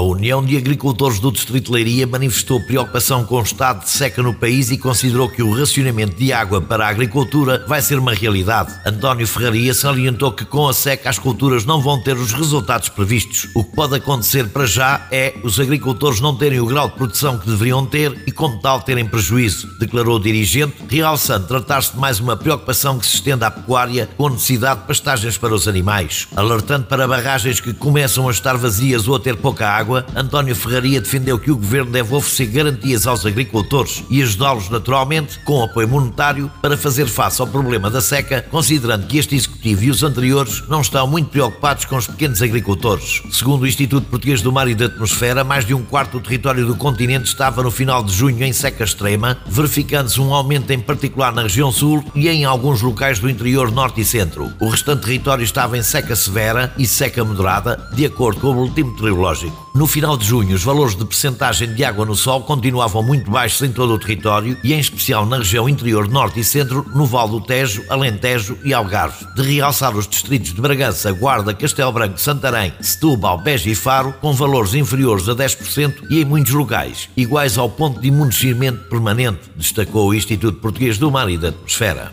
A União de Agricultores do Distrito de Leiria manifestou preocupação com o estado de seca no país e considerou que o racionamento de água para a agricultura vai ser uma realidade. António Ferraria salientou que com a seca as culturas não vão ter os resultados previstos. O que pode acontecer para já é os agricultores não terem o grau de produção que deveriam ter e, como tal, terem prejuízo, declarou o dirigente, realçando tratar-se de mais uma preocupação que se estende à pecuária com necessidade de pastagens para os animais. Alertando para barragens que começam a estar vazias ou a ter pouca água, água, António Ferraria defendeu que o governo deve oferecer garantias aos agricultores e ajudá-los naturalmente com apoio monetário para fazer face ao problema da seca, considerando que este executivo e os anteriores não estão muito preocupados com os pequenos agricultores. Segundo o Instituto Português do Mar e da Atmosfera, mais de um quarto do território do continente estava no final de junho em seca extrema, verificando-se um aumento em particular na região sul e em alguns locais do interior norte e centro. O restante território estava em seca severa e seca moderada, de acordo com o boletim meteorológico. No final de junho, os valores de percentagem de água no sol continuavam muito baixos em todo o território e, em especial na região interior norte e centro, no Val do Tejo, Alentejo e Algarve. De realçar os distritos de Bragança, Guarda, Castelo Branco, Santarém, Setúbal, Beja e Faro, com valores inferiores a 10% e, em muitos locais, iguais ao ponto de imunecimento permanente, destacou o Instituto Português do Mar e da Atmosfera.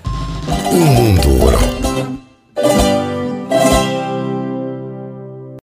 O mundo rural.